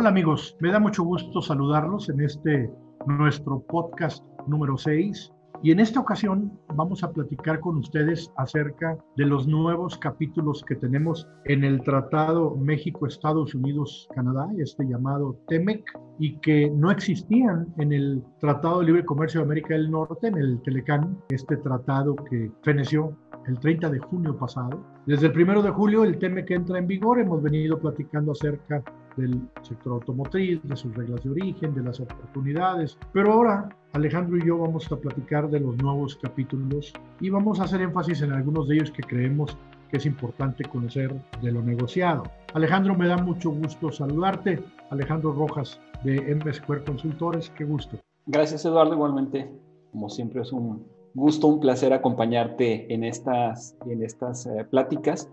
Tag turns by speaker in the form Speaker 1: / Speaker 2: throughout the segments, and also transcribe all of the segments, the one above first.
Speaker 1: Hola amigos, me da mucho gusto saludarlos en este nuestro podcast número 6 y en esta ocasión vamos a platicar con ustedes acerca de los nuevos capítulos que tenemos en el Tratado México-Estados Unidos-Canadá, este llamado TEMEC, y que no existían en el Tratado de Libre Comercio de América del Norte, en el Telecán, este tratado que feneció el 30 de junio pasado. Desde el 1 de julio el TEMEC entra en vigor, hemos venido platicando acerca del sector automotriz, de sus reglas de origen, de las oportunidades. Pero ahora Alejandro y yo vamos a platicar de los nuevos capítulos y vamos a hacer énfasis en algunos de ellos que creemos que es importante conocer de lo negociado. Alejandro, me da mucho gusto saludarte. Alejandro Rojas de M Square Consultores, qué gusto.
Speaker 2: Gracias Eduardo, igualmente. Como siempre es un gusto, un placer acompañarte en estas, en estas eh, pláticas.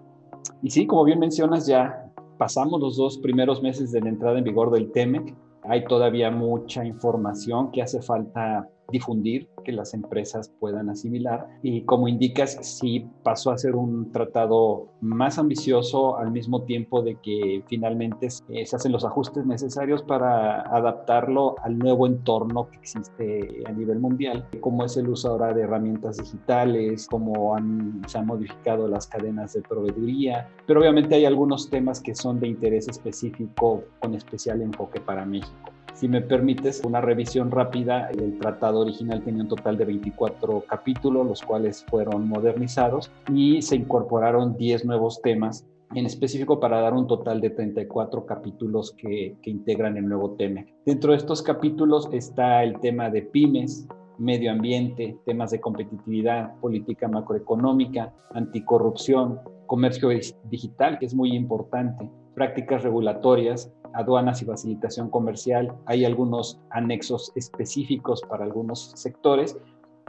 Speaker 2: Y sí, como bien mencionas, ya pasamos los dos primeros meses de la entrada en vigor del TEMEC. Hay todavía mucha información que hace falta difundir, que las empresas puedan asimilar. Y como indicas, sí pasó a ser un tratado más ambicioso al mismo tiempo de que finalmente eh, se hacen los ajustes necesarios para adaptarlo al nuevo entorno que existe a nivel mundial, como es el uso ahora de herramientas digitales, cómo han, se han modificado las cadenas de proveeduría, pero obviamente hay algunos temas que son de interés específico con especial enfoque para México. Si me permites una revisión rápida, el tratado original tenía un total de 24 capítulos, los cuales fueron modernizados y se incorporaron 10 nuevos temas en específico para dar un total de 34 capítulos que, integran el nuevo TEMEC. Dentro de estos capítulos está el tema de pymes, medio ambiente, temas de competitividad, política macroeconómica, anticorrupción, comercio digital, que es muy importante, prácticas regulatorias, aduanas y facilitación comercial. Hay algunos anexos específicos para algunos sectores,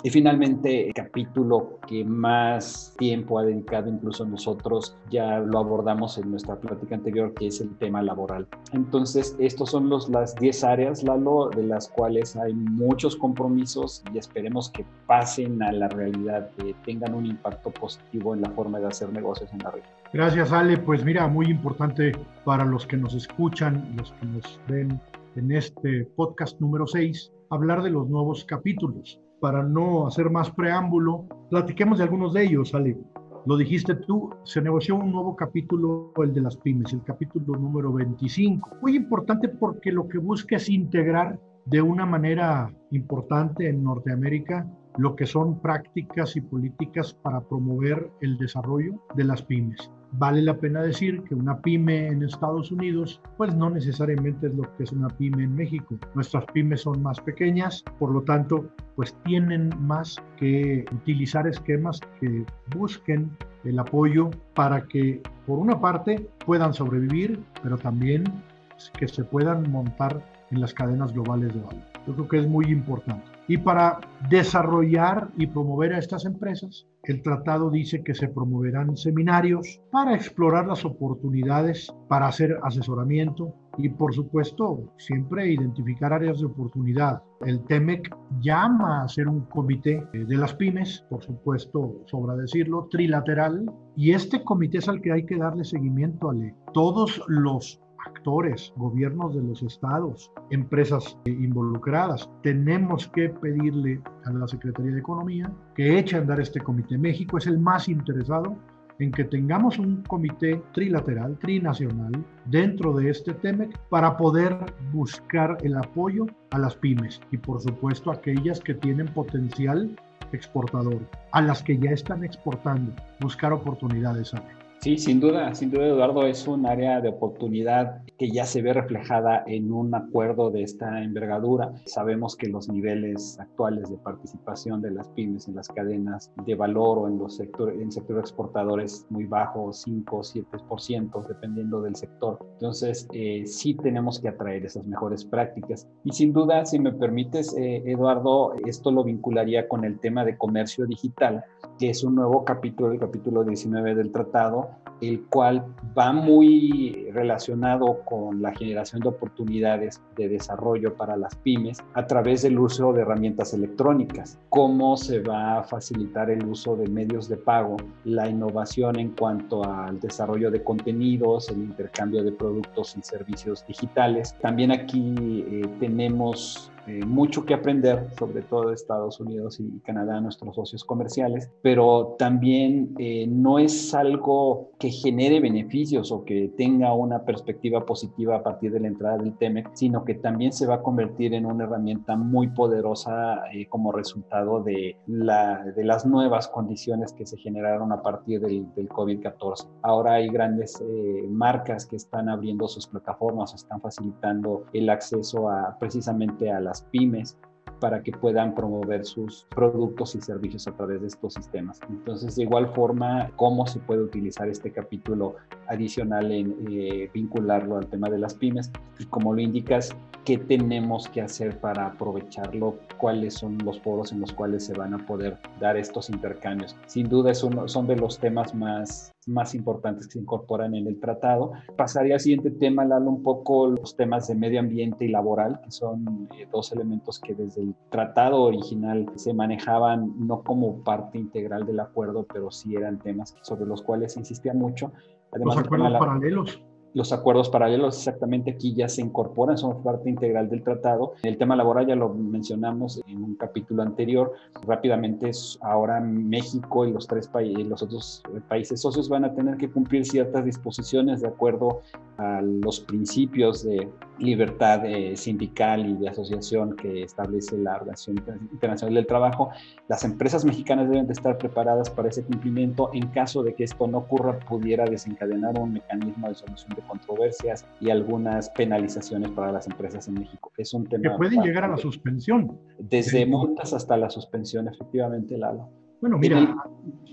Speaker 2: y finalmente, el capítulo que más tiempo ha dedicado incluso nosotros, ya lo abordamos en nuestra plática anterior, que es el tema laboral. Entonces, estos son los, las 10 áreas, Lalo, de las cuales hay muchos compromisos y esperemos que pasen a la realidad, que tengan un impacto positivo en la forma de hacer negocios en la región.
Speaker 1: Gracias, Ale. Pues mira, muy importante para los que nos escuchan, los que nos ven en este podcast número 6, hablar de los nuevos capítulos para no hacer más preámbulo, platiquemos de algunos de ellos, Ale. Lo dijiste tú, se negoció un nuevo capítulo, el de las pymes, el capítulo número 25. Muy importante porque lo que busca es integrar de una manera importante en Norteamérica lo que son prácticas y políticas para promover el desarrollo de las pymes. Vale la pena decir que una pyme en Estados Unidos, pues no necesariamente es lo que es una pyme en México. Nuestras pymes son más pequeñas, por lo tanto, pues tienen más que utilizar esquemas que busquen el apoyo para que, por una parte, puedan sobrevivir, pero también que se puedan montar en las cadenas globales de valor. Yo creo que es muy importante. Y para desarrollar y promover a estas empresas, el tratado dice que se promoverán seminarios para explorar las oportunidades, para hacer asesoramiento y, por supuesto, siempre identificar áreas de oportunidad. El TEMEC llama a hacer un comité de las pymes, por supuesto, sobra decirlo, trilateral, y este comité es al que hay que darle seguimiento a todos los actores, gobiernos de los estados, empresas involucradas. Tenemos que pedirle a la Secretaría de Economía que eche a andar este comité. México es el más interesado en que tengamos un comité trilateral, trinacional, dentro de este TEMEC para poder buscar el apoyo a las pymes y por supuesto aquellas que tienen potencial exportador, a las que ya están exportando, buscar oportunidades. A
Speaker 2: Sí, sin duda, sin duda, Eduardo, es un área de oportunidad que ya se ve reflejada en un acuerdo de esta envergadura. Sabemos que los niveles actuales de participación de las pymes en las cadenas de valor o en los sectores, en sector exportador es muy bajo, 5 o 7%, dependiendo del sector. Entonces, eh, sí tenemos que atraer esas mejores prácticas. Y sin duda, si me permites, eh, Eduardo, esto lo vincularía con el tema de comercio digital, que es un nuevo capítulo, el capítulo 19 del tratado, el cual va muy relacionado con la generación de oportunidades de desarrollo para las pymes a través del uso de herramientas electrónicas, cómo se va a facilitar el uso de medios de pago, la innovación en cuanto al desarrollo de contenidos, el intercambio de productos y servicios digitales. También aquí eh, tenemos eh, mucho que aprender, sobre todo de Estados Unidos y Canadá, nuestros socios comerciales, pero también eh, no es algo que genere beneficios o que tenga una perspectiva positiva a partir de la entrada del TEMEC, sino que también se va a convertir en una herramienta muy poderosa eh, como resultado de, la, de las nuevas condiciones que se generaron a partir del, del COVID-14. Ahora hay grandes marcas que están abriendo sus plataformas, están facilitando el acceso a precisamente a las pymes para que puedan promover sus productos y servicios a través de estos sistemas. Entonces, de igual forma, cómo se puede utilizar este capítulo adicional en eh, vincularlo al tema de las pymes y como lo indicas, qué tenemos que hacer para aprovecharlo, cuáles son los foros en los cuales se van a poder dar estos intercambios. Sin duda, son de los temas más más importantes que se incorporan en el tratado. Pasaría al siguiente tema, Lalo, un poco los temas de medio ambiente y laboral, que son eh, dos elementos que desde el tratado original se manejaban no como parte integral del acuerdo, pero sí eran temas sobre los cuales se insistía mucho.
Speaker 1: Además, los acuerdos paralelos
Speaker 2: los acuerdos paralelos exactamente aquí ya se incorporan, son parte integral del tratado. El tema laboral ya lo mencionamos en un capítulo anterior. Rápidamente ahora México y los tres los otros países socios van a tener que cumplir ciertas disposiciones de acuerdo a los principios de libertad eh, sindical y de asociación que establece la Organización Internacional del Trabajo. Las empresas mexicanas deben de estar preparadas para ese cumplimiento. En caso de que esto no ocurra, pudiera desencadenar un mecanismo de solución de controversias y algunas penalizaciones para las empresas en México. Es un tema...
Speaker 1: Que pueden llegar a la suspensión.
Speaker 2: Desde multas hasta la suspensión, efectivamente, Lalo.
Speaker 1: Bueno, mira,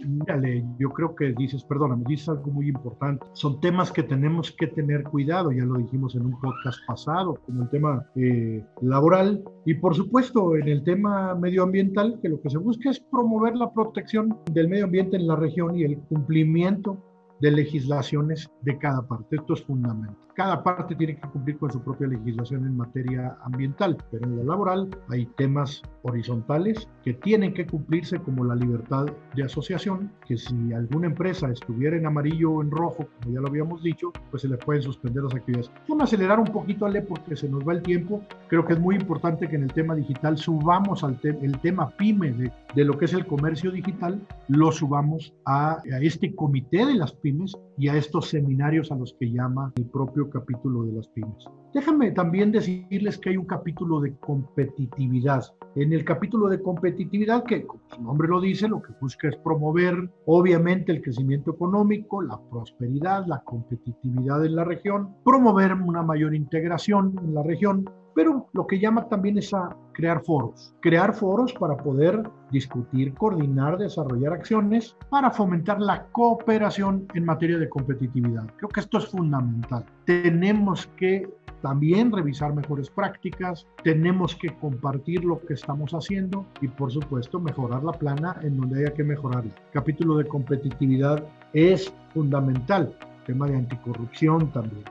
Speaker 1: mírale, yo creo que dices, perdóname, dices algo muy importante. Son temas que tenemos que tener cuidado, ya lo dijimos en un podcast pasado, como el tema eh, laboral y por supuesto en el tema medioambiental, que lo que se busca es promover la protección del medio ambiente en la región y el cumplimiento de legislaciones de cada parte. Esto es fundamental. Cada parte tiene que cumplir con su propia legislación en materia ambiental, pero en la laboral hay temas horizontales que tienen que cumplirse como la libertad de asociación, que si alguna empresa estuviera en amarillo o en rojo, como ya lo habíamos dicho, pues se le pueden suspender las actividades. Vamos a acelerar un poquito, Ale, porque se nos va el tiempo. Creo que es muy importante que en el tema digital subamos al el tema PYME de, de, lo que es el comercio digital, lo subamos a, a este comité de las pymes y a estos seminarios a los que llama el propio capítulo de las pymes. Déjame también decirles que hay un capítulo de competitividad. En el capítulo de competitividad, que como su nombre lo dice, lo que busca es promover obviamente el crecimiento económico, la prosperidad, la competitividad en la región, promover una mayor integración en la región, pero lo que llama también es a crear foros. Crear foros para poder discutir, coordinar, desarrollar acciones para fomentar la cooperación en materia de competitividad. Creo que esto es fundamental. Tenemos que también revisar mejores prácticas, tenemos que compartir lo que estamos haciendo y por supuesto mejorar la plana en donde haya que mejorarla. Capítulo de competitividad es fundamental. tema de anticorrupción también.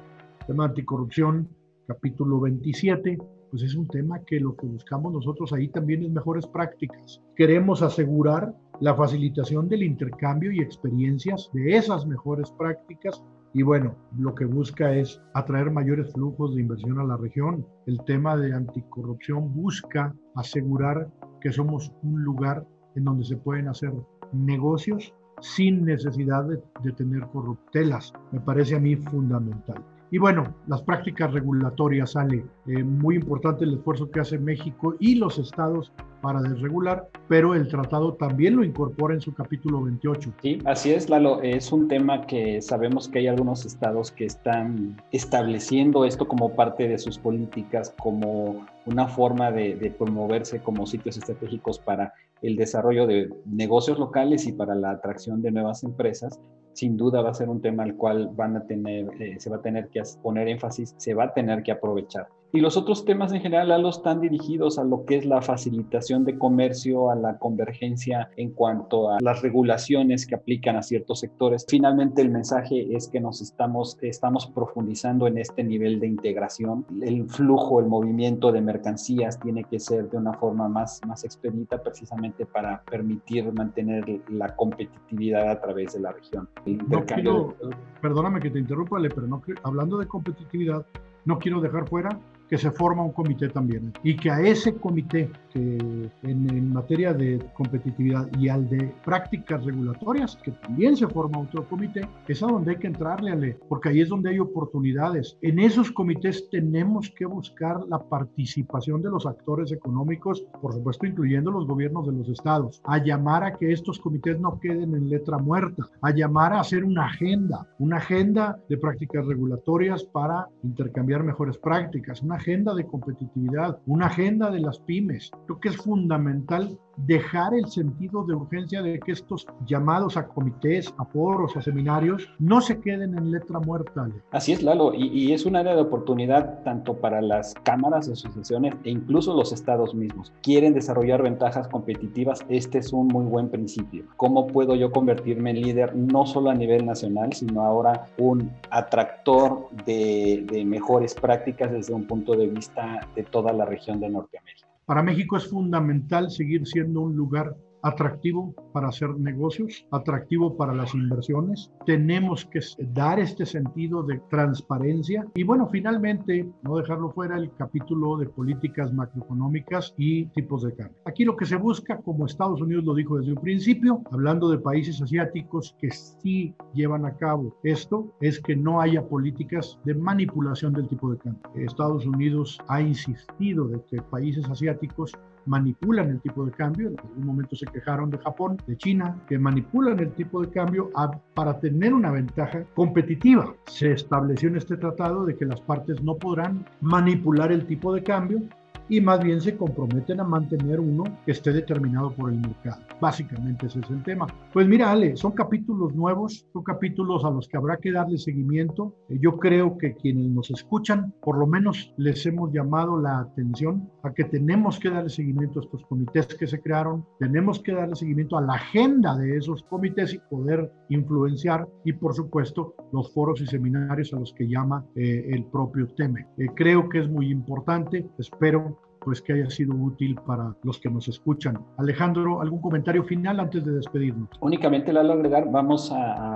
Speaker 1: tema de anticorrupción capítulo 27, pues es un tema que lo que buscamos nosotros ahí también es mejores prácticas. Queremos asegurar la facilitación del intercambio y experiencias de esas mejores prácticas y bueno, lo que busca es atraer mayores flujos de inversión a la región. El tema de anticorrupción busca asegurar que somos un lugar en donde se pueden hacer negocios sin necesidad de, de tener corruptelas. Me parece a mí fundamental. Y bueno, las prácticas regulatorias sale eh, muy importante el esfuerzo que hace México y los estados para desregular, pero el tratado también lo incorpora en su capítulo 28.
Speaker 2: Sí, así es, Lalo. Es un tema que sabemos que hay algunos estados que están estableciendo esto como parte de sus políticas, como una forma de, de promoverse como sitios estratégicos para el desarrollo de negocios locales y para la atracción de nuevas empresas sin duda va a ser un tema al cual van a tener, eh, se va a tener que poner énfasis, se va a tener que aprovechar. Y los otros temas en general, Lalo, están dirigidos a lo que es la facilitación de comercio, a la convergencia en cuanto a las regulaciones que aplican a ciertos sectores. Finalmente, el mensaje es que nos estamos, estamos profundizando en este nivel de integración. El flujo, el movimiento de mercancías tiene que ser de una forma más, más expedita precisamente para permitir mantener la competitividad a través de la región.
Speaker 1: No quiero, perdóname que te interrumpa, pero no, hablando de competitividad, no quiero dejar fuera que se forma un comité también y que a ese comité que en, materia de competitividad y al de prácticas regulatorias, que también se forma otro comité, es a donde hay que entrarle, Ale, porque ahí es donde hay oportunidades. En esos comités tenemos que buscar la participación de los actores económicos, por supuesto incluyendo los gobiernos de los estados, a llamar a que estos comités no queden en letra muerta, a llamar a hacer una agenda, una agenda de prácticas regulatorias para intercambiar mejores prácticas, una agenda de competitividad, una agenda de las pymes. Creo que es fundamental dejar el sentido de urgencia de que estos llamados a comités, a foros, a seminarios, no se queden en letra muerta.
Speaker 2: Así es, Lalo, y, y, es un área de oportunidad tanto para las cámaras, asociaciones e incluso los estados mismos. Quieren desarrollar ventajas competitivas, este es un muy buen principio. ¿Cómo puedo yo convertirme en líder no solo a nivel nacional, sino ahora un atractor de, de mejores prácticas desde un punto de vista de toda la región de Norteamérica?
Speaker 1: Para México es fundamental seguir siendo un lugar atractivo para hacer negocios, atractivo para las inversiones. Tenemos que dar este sentido de transparencia y bueno, finalmente, no dejarlo fuera el capítulo de políticas macroeconómicas y tipos de cambio. Aquí lo que se busca, como Estados Unidos lo dijo desde un principio, hablando de países asiáticos que sí llevan a cabo esto, es que no haya políticas de manipulación del tipo de cambio. Estados Unidos ha insistido de que países asiáticos manipulan el tipo de cambio. En algún momento se quejaron de Japón, de China, que manipulan el tipo de cambio para tener una ventaja competitiva. Se estableció en este tratado de que las partes no podrán manipular el tipo de cambio y más bien se comprometen a mantener uno que esté determinado por el mercado. Básicamente ese es el tema. Pues mira, Ale, son capítulos nuevos, son capítulos a los que habrá que darle seguimiento. Eh, yo creo que quienes nos escuchan, por lo menos les hemos llamado la atención a que tenemos que darle seguimiento a estos comités que se crearon, tenemos que darle seguimiento a la agenda de esos comités y poder influenciar y por supuesto los foros y seminarios a los que llama eh, el propio TEME. Eh, creo que es muy importante, espero pues que haya sido útil para los que nos escuchan. Alejandro, ¿algún comentario final antes de despedirnos?
Speaker 2: Únicamente, la agregar, vamos a,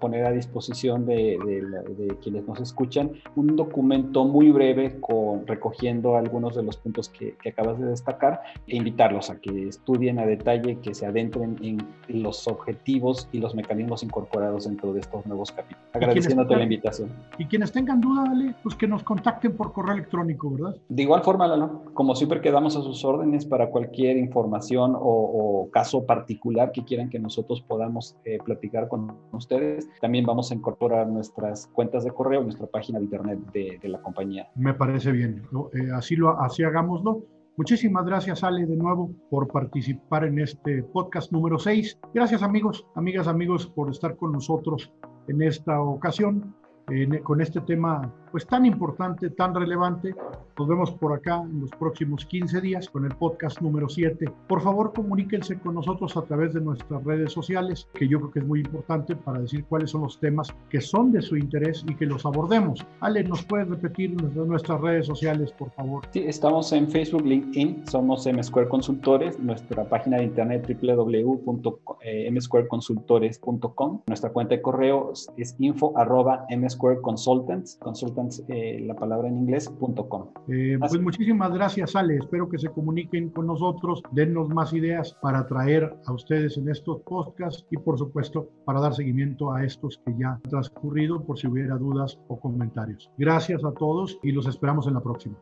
Speaker 2: poner a disposición de, quienes nos escuchan un documento muy breve con, recogiendo algunos de los puntos que, acabas de destacar e invitarlos a que estudien a detalle, que se adentren en los objetivos y los mecanismos incorporados dentro de estos nuevos capítulos. Agradeciéndote la invitación.
Speaker 1: Y quienes tengan duda, dale, pues que nos contacten por correo electrónico, ¿verdad?
Speaker 2: De igual forma, Lalo, como siempre quedamos a sus órdenes para cualquier información o, caso particular que quieran que nosotros podamos eh, platicar con ustedes. También vamos a incorporar nuestras cuentas de correo, nuestra página de internet de, la compañía.
Speaker 1: Me parece bien. Eh, así, lo, así hagámoslo. Muchísimas gracias, Ale, de nuevo por participar en este podcast número 6. Gracias, amigos, amigas, amigos, por estar con nosotros en esta ocasión, con este tema pues tan importante, tan relevante. Nos vemos por acá en los próximos 15 días con el podcast número 7. Por favor, comuníquense con nosotros a través de nuestras redes sociales, que yo creo que es muy importante para decir cuáles son los temas que son de su interés y que los abordemos. Ale, ¿nos puedes repetir nuestras redes sociales, por favor?
Speaker 2: Sí, estamos en Facebook, LinkedIn, somos M Square Consultores, nuestra página de internet www.msquareconsultores.com, nuestra cuenta de correo es info arroba msquareconsultants, eh, la palabra en inglés.com.
Speaker 1: Eh, pues muchísimas gracias, Ale. Espero que se comuniquen con nosotros, dennos más ideas para traer a ustedes en estos podcasts y, por supuesto, para dar seguimiento a estos que ya han transcurrido por si hubiera dudas o comentarios. Gracias a todos y los esperamos en la próxima.